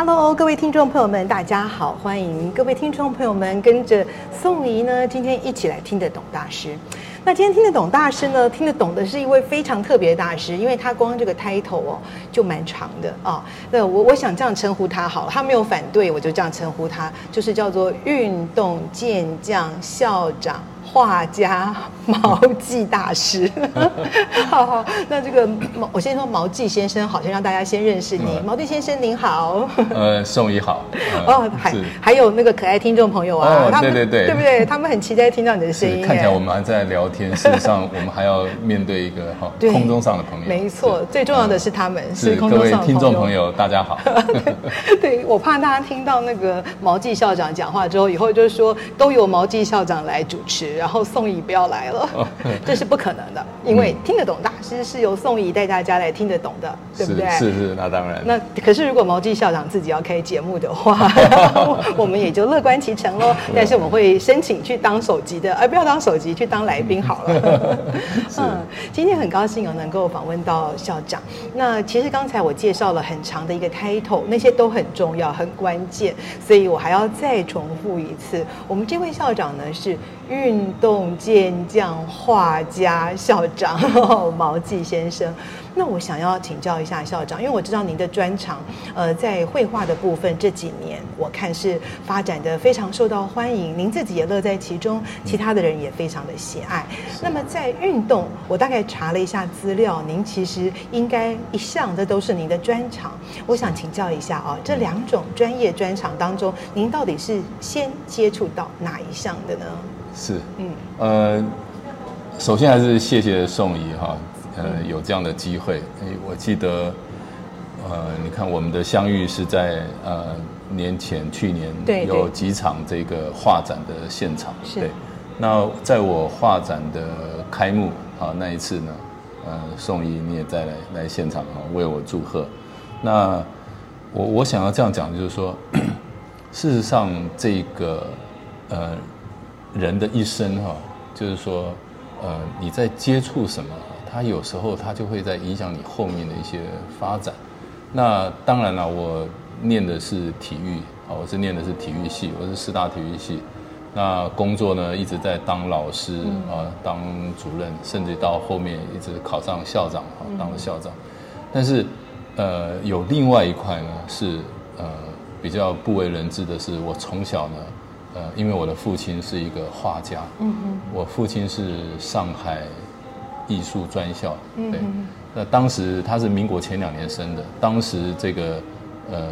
Hello，各位听众朋友们，大家好，欢迎各位听众朋友们跟着宋怡呢，今天一起来听得懂大师。那今天听得懂大师呢，听得懂的是一位非常特别的大师，因为他光这个 title 哦就蛮长的啊。那我我想这样称呼他好了，他没有反对，我就这样称呼他，就是叫做运动健将校长。画家毛记大师，好好，那这个毛，我先说毛记先生，好像让大家先认识你。嗯、毛记先生您好，呃，宋怡好。呃、哦，还还有那个可爱听众朋友啊，哦、对对对，对不对？他们很期待听到你的声音。看起来我们还在聊天，事实上我们还要面对一个哈空中上的朋友。没错，最重要的是他们、嗯、是空中上的听众朋友，大家好。对，我怕大家听到那个毛记校长讲话之后，以后就是说都由毛记校长来主持。然后宋怡不要来了，这是不可能的，因为听得懂大师是由宋怡带大家来听得懂的，对不对？是是，那当然。那可是如果毛记校长自己要开节目的话，我们也就乐观其成喽。但是我们会申请去当首席的，而不要当首席，去当来宾好了。嗯，今天很高兴有能够访问到校长。那其实刚才我介绍了很长的一个 title，那些都很重要、很关键，所以我还要再重复一次。我们这位校长呢是。运动健将、画家、校长 毛记先生，那我想要请教一下校长，因为我知道您的专长，呃，在绘画的部分这几年我看是发展的非常受到欢迎，您自己也乐在其中，其他的人也非常的喜爱。那么在运动，我大概查了一下资料，您其实应该一向这都是您的专长。我想请教一下啊，这两种专业专长当中，您到底是先接触到哪一项的呢？是，嗯，呃，首先还是谢谢宋怡哈，呃，有这样的机会。我记得，呃，你看我们的相遇是在呃年前去年有几场这个画展的现场，对，对。那在我画展的开幕啊那一次呢，呃，宋怡你也在来来现场哈为我祝贺。那我我想要这样讲，就是说，事实上这个呃。人的一生哈，就是说，呃，你在接触什么，它有时候它就会在影响你后面的一些发展。那当然了，我念的是体育啊，我是念的是体育系，我是师大体育系。那工作呢，一直在当老师啊，当主任，甚至到后面一直考上校长啊，当了校长。但是，呃，有另外一块呢，是呃比较不为人知的是，我从小呢。呃，因为我的父亲是一个画家，嗯嗯，我父亲是上海艺术专校，对，嗯，那当时他是民国前两年生的，当时这个呃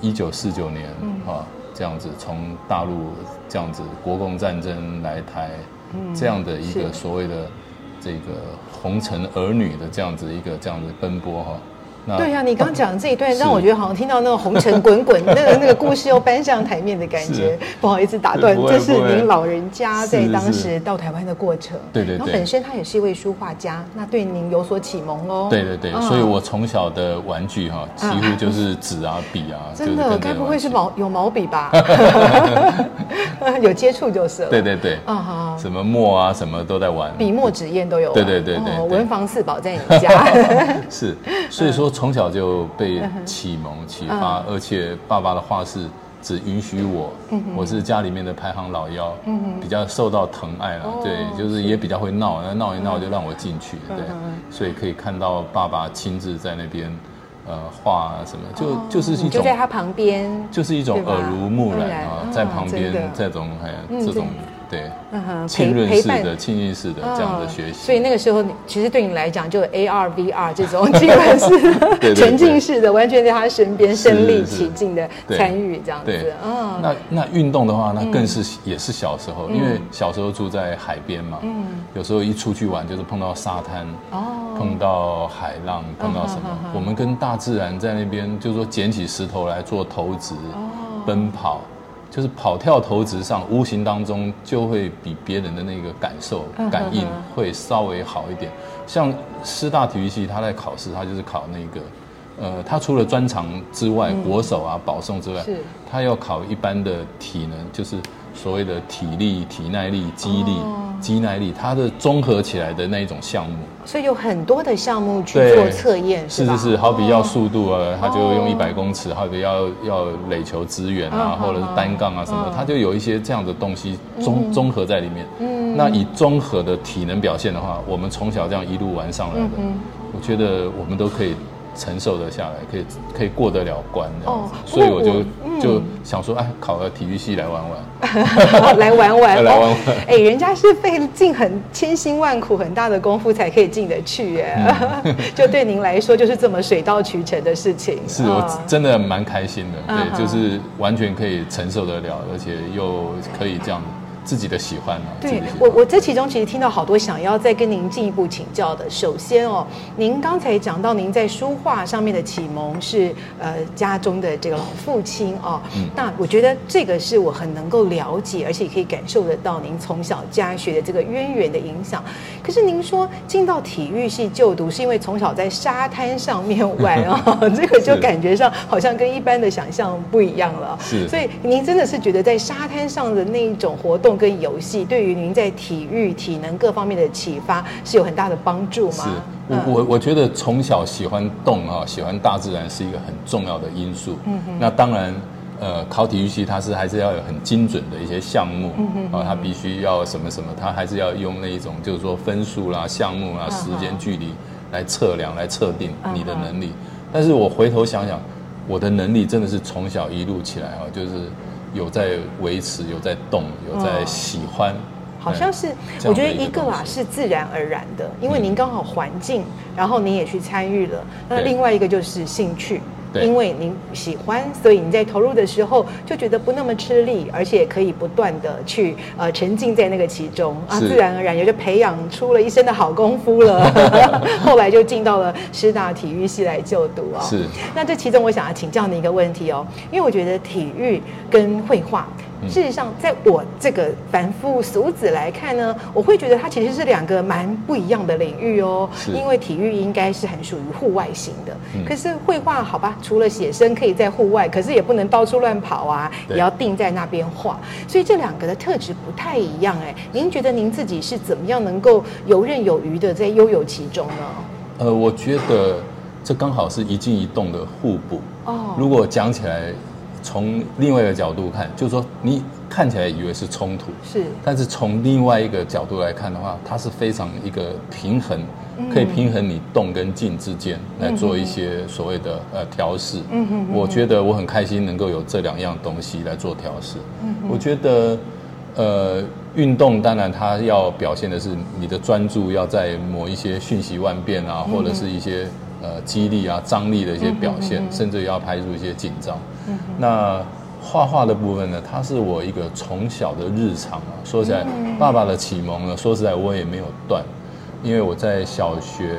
一九四九年啊这样子从大陆这样子国共战争来台，这样的一个所谓的这个红尘儿女的这样子一个这样子奔波哈。对呀、啊，你刚讲的这一段让我觉得好像听到那个红尘滚滚，那个那个故事又搬上台面的感觉。不好意思打断，这是您老人家在当时到台湾的过程。对对对。然后本身他也是一位书画家，那对您有所启蒙哦。对对对，所以我从小的玩具哈，几乎就是纸啊笔啊。真的，该不会是毛有毛笔吧？有接触就是了。对对对。啊哈。什么墨啊，什么都在玩。笔墨纸砚都有。对对对对。文房四宝在你家。是，所以说。从小就被启蒙启发，而且爸爸的画室只允许我，我是家里面的排行老幺，比较受到疼爱了。对，就是也比较会闹，那闹一闹就让我进去。对，所以可以看到爸爸亲自在那边，呃，画什么，就就是一种，就在他旁边，就是一种耳濡目染啊，在旁边这种哎，这种对，嗯哼，浸润式的、浸润式的这样的学习。所以那个时候，其实对你来讲，就 AR、VR 这种 浸润式的、沉浸式的，完全在他身边身临其境的参与这样子。嗯，那那运动的话，那更是也是小时候，因为小时候住在海边嘛，嗯，有时候一出去玩就是碰到沙滩，哦，碰到海浪，碰到什么，我们跟大自然在那边，就是说捡起石头来做投掷，奔跑。就是跑跳投掷上，无形当中就会比别人的那个感受、感应会稍微好一点。像师大体育系，他在考试，他就是考那个，呃，他除了专长之外，国手啊、保送之外，他要考一般的体能，就是。所谓的体力、体耐力、肌力、肌耐力，它的综合起来的那一种项目，所以有很多的项目去做测验，是是是，好比要速度啊，他就用一百公尺；好比要要垒球支援啊，或者是单杠啊什么，他就有一些这样的东西综综合在里面。嗯，那以综合的体能表现的话，我们从小这样一路玩上来的，我觉得我们都可以。承受得下来，可以可以过得了关这样子，所以我就就想说，哎，考个体育系来玩玩，来玩玩，来玩玩。哎，人家是费尽很千辛万苦、很大的功夫才可以进得去耶，就对您来说就是这么水到渠成的事情。是我真的蛮开心的，对，就是完全可以承受得了，而且又可以这样。自己的喜欢呢？对我，我这其中其实听到好多想要再跟您进一步请教的。首先哦，您刚才讲到您在书画上面的启蒙是呃家中的这个老父亲哦，嗯，那我觉得这个是我很能够了解，而且也可以感受得到您从小家学的这个渊源的影响。可是您说进到体育系就读，是因为从小在沙滩上面玩啊，哦，这个就感觉上好像跟一般的想象不一样了。是，所以您真的是觉得在沙滩上的那一种活动。跟游戏对于您在体育、体能各方面的启发是有很大的帮助吗？是，我我我觉得从小喜欢动啊，喜欢大自然是一个很重要的因素。嗯哼。那当然，呃，考体育系它是还是要有很精准的一些项目，嗯哼，啊，它必须要什么什么，它还是要用那一种就是说分数啦、项目啦、时间距离来测量、来测定你的能力。但是我回头想想，我的能力真的是从小一路起来啊，就是。有在维持，有在动，有在喜欢，好像是我觉得一个啦是自然而然的，因为您刚好环境，然后您也去参与了。那另外一个就是兴趣。因为您喜欢，所以你在投入的时候就觉得不那么吃力，而且可以不断的去呃沉浸在那个其中啊，自然而然也就培养出了一身的好功夫了。后来就进到了师大体育系来就读哦。是。那这其中我想要请教你一个问题哦，因为我觉得体育跟绘画。事实上，在我这个凡夫俗子来看呢，我会觉得它其实是两个蛮不一样的领域哦。是因为体育应该是很属于户外型的，嗯、可是绘画好吧，除了写生可以在户外，可是也不能到处乱跑啊，也要定在那边画。所以这两个的特质不太一样哎。您觉得您自己是怎么样能够游刃有余的在悠游其中呢？呃，我觉得这刚好是一静一动的互补哦。如果讲起来。从另外一个角度看，就是说你看起来以为是冲突，是，但是从另外一个角度来看的话，它是非常一个平衡，可以平衡你动跟静之间来做一些所谓的呃调试。嗯哼，我觉得我很开心能够有这两样东西来做调试。嗯哼，我觉得呃运动当然它要表现的是你的专注要在某一些瞬息万变啊，或者是一些。呃，激励啊，张力的一些表现，嗯、哼甚至要排除一些紧张。嗯、那画画的部分呢，它是我一个从小的日常啊。说起来，爸爸的启蒙呢，说实在我也没有断，因为我在小学、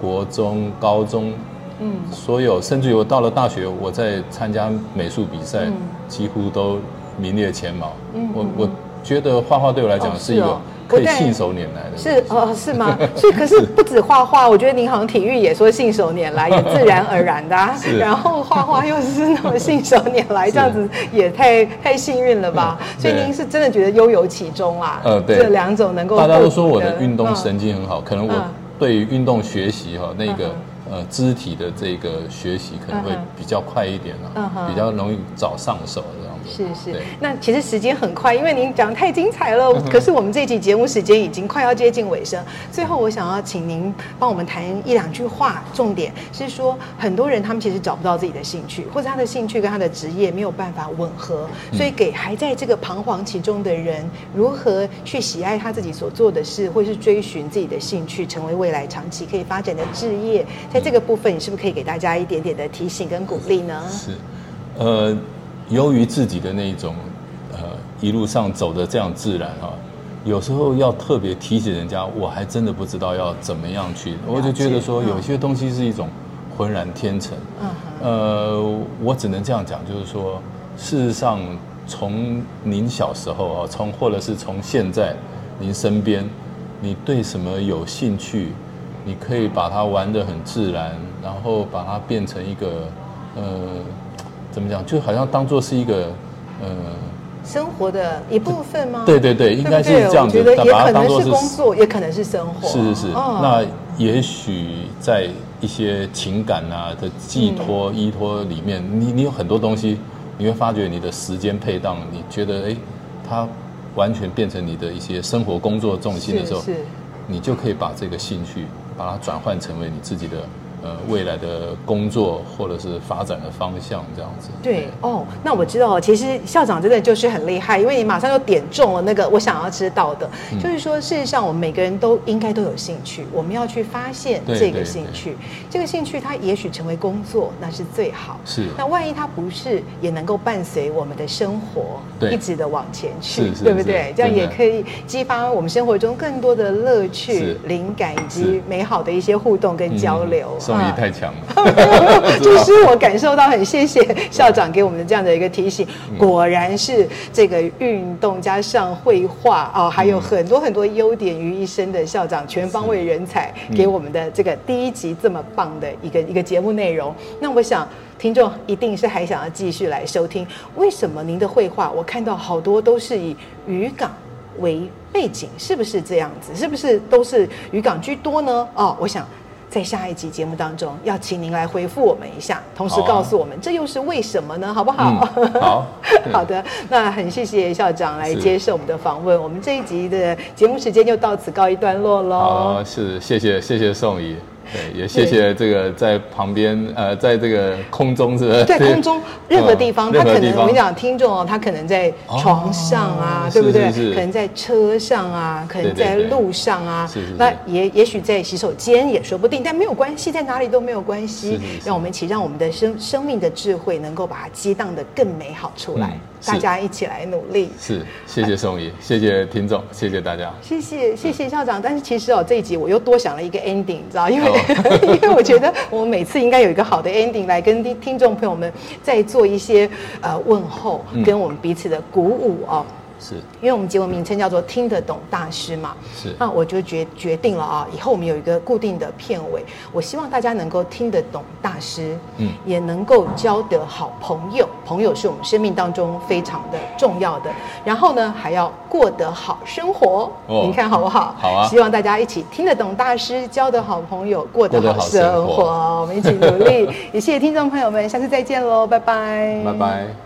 国中、高中，嗯，所有甚至于我到了大学，我在参加美术比赛，嗯、几乎都名列前茅。嗯、我我觉得画画对我来讲是一个。可以信手拈来的，是哦，是吗？所以可是 不止画画，我觉得您好像体育也说信手拈来，也自然而然的，然后画画又是那么信手拈来，这样子也太太幸运了吧？所以您是真的觉得悠游其中啊？呃，对，这两种能够大家都说我的运动神经很好，可能我对于运动学习哈那个呃肢体的这个学习可能会比较快一点啊，比较容易早上手。是是，那其实时间很快，因为您讲得太精彩了。可是我们这期节目时间已经快要接近尾声，最后我想要请您帮我们谈一两句话，重点是说，很多人他们其实找不到自己的兴趣，或者他的兴趣跟他的职业没有办法吻合，所以给还在这个彷徨其中的人，如何去喜爱他自己所做的事，或是追寻自己的兴趣，成为未来长期可以发展的置业，在这个部分，你是不是可以给大家一点点的提醒跟鼓励呢？是，呃。由于自己的那种，呃，一路上走的这样自然啊，有时候要特别提醒人家，我还真的不知道要怎么样去。我就觉得说，有些东西是一种浑然天成。嗯。呃，我只能这样讲，就是说，事实上，从您小时候啊，从或者是从现在，您身边，你对什么有兴趣，你可以把它玩得很自然，然后把它变成一个，呃。怎么讲？就好像当做是一个，呃，生活的一部分吗？对对对，应该是这样子。我觉得也可能是工作，也可能是生活。是是是。哦、那也许在一些情感啊的寄托、依托里面，嗯、你你有很多东西，你会发觉你的时间配当，你觉得哎，它完全变成你的一些生活工作重心的时候，是是你就可以把这个兴趣，把它转换成为你自己的。呃，未来的工作或者是发展的方向这样子。对，对哦，那我知道了。其实校长真的就是很厉害，因为你马上就点中了那个我想要知道的，嗯、就是说，事实上我们每个人都应该都有兴趣，我们要去发现这个兴趣。这个兴趣它也许成为工作，那是最好。是。那万一它不是，也能够伴随我们的生活，对一直的往前去，是是是对不对？这样也可以激发我们生活中更多的乐趣、灵感以及美好的一些互动跟交流。嗯创意太强了，就是我感受到很谢谢校长给我们的这样的一个提醒，果然是这个运动加上绘画哦，还有很多很多优点于一身的校长，全方位人才给我们的这个第一集这么棒的一个一个节目内容。那我想听众一定是还想要继续来收听，为什么您的绘画我看到好多都是以渔港为背景，是不是这样子？是不是都是渔港居多呢？哦，我想。在下一集节目当中，要请您来回复我们一下，同时告诉我们、啊、这又是为什么呢？好不好？嗯、好 好的，那很谢谢校长来接受我们的访问。我们这一集的节目时间就到此告一段落喽。好，是谢谢谢谢宋怡。对，也谢谢这个在旁边呃，在这个空中是不是？在空中任何地方，他可能我跟你讲，听众哦，他可能在床上啊，对不对？可能在车上啊，可能在路上啊，那也也许在洗手间也说不定，但没有关系，在哪里都没有关系。让我们一起让我们的生生命的智慧能够把它激荡的更美好出来。大家一起来努力。是，谢谢宋怡，谢谢听众，谢谢大家。谢谢谢谢校长，但是其实哦，这一集我又多想了一个 ending，你知道，因为。因为我觉得我们每次应该有一个好的 ending 来跟听听众朋友们再做一些呃问候，跟我们彼此的鼓舞哦。是，因为我们节目名称叫做“听得懂大师”嘛，是，那我就决决定了啊，以后我们有一个固定的片尾，我希望大家能够听得懂大师，嗯，也能够交得好朋友，朋友是我们生命当中非常的重要的，然后呢，还要过得好生活，哦，您看好不好？好啊，希望大家一起听得懂大师，交得好朋友，过得好生活，生活。我们一起努力，也 谢谢听众朋友们，下次再见喽，拜拜，拜拜。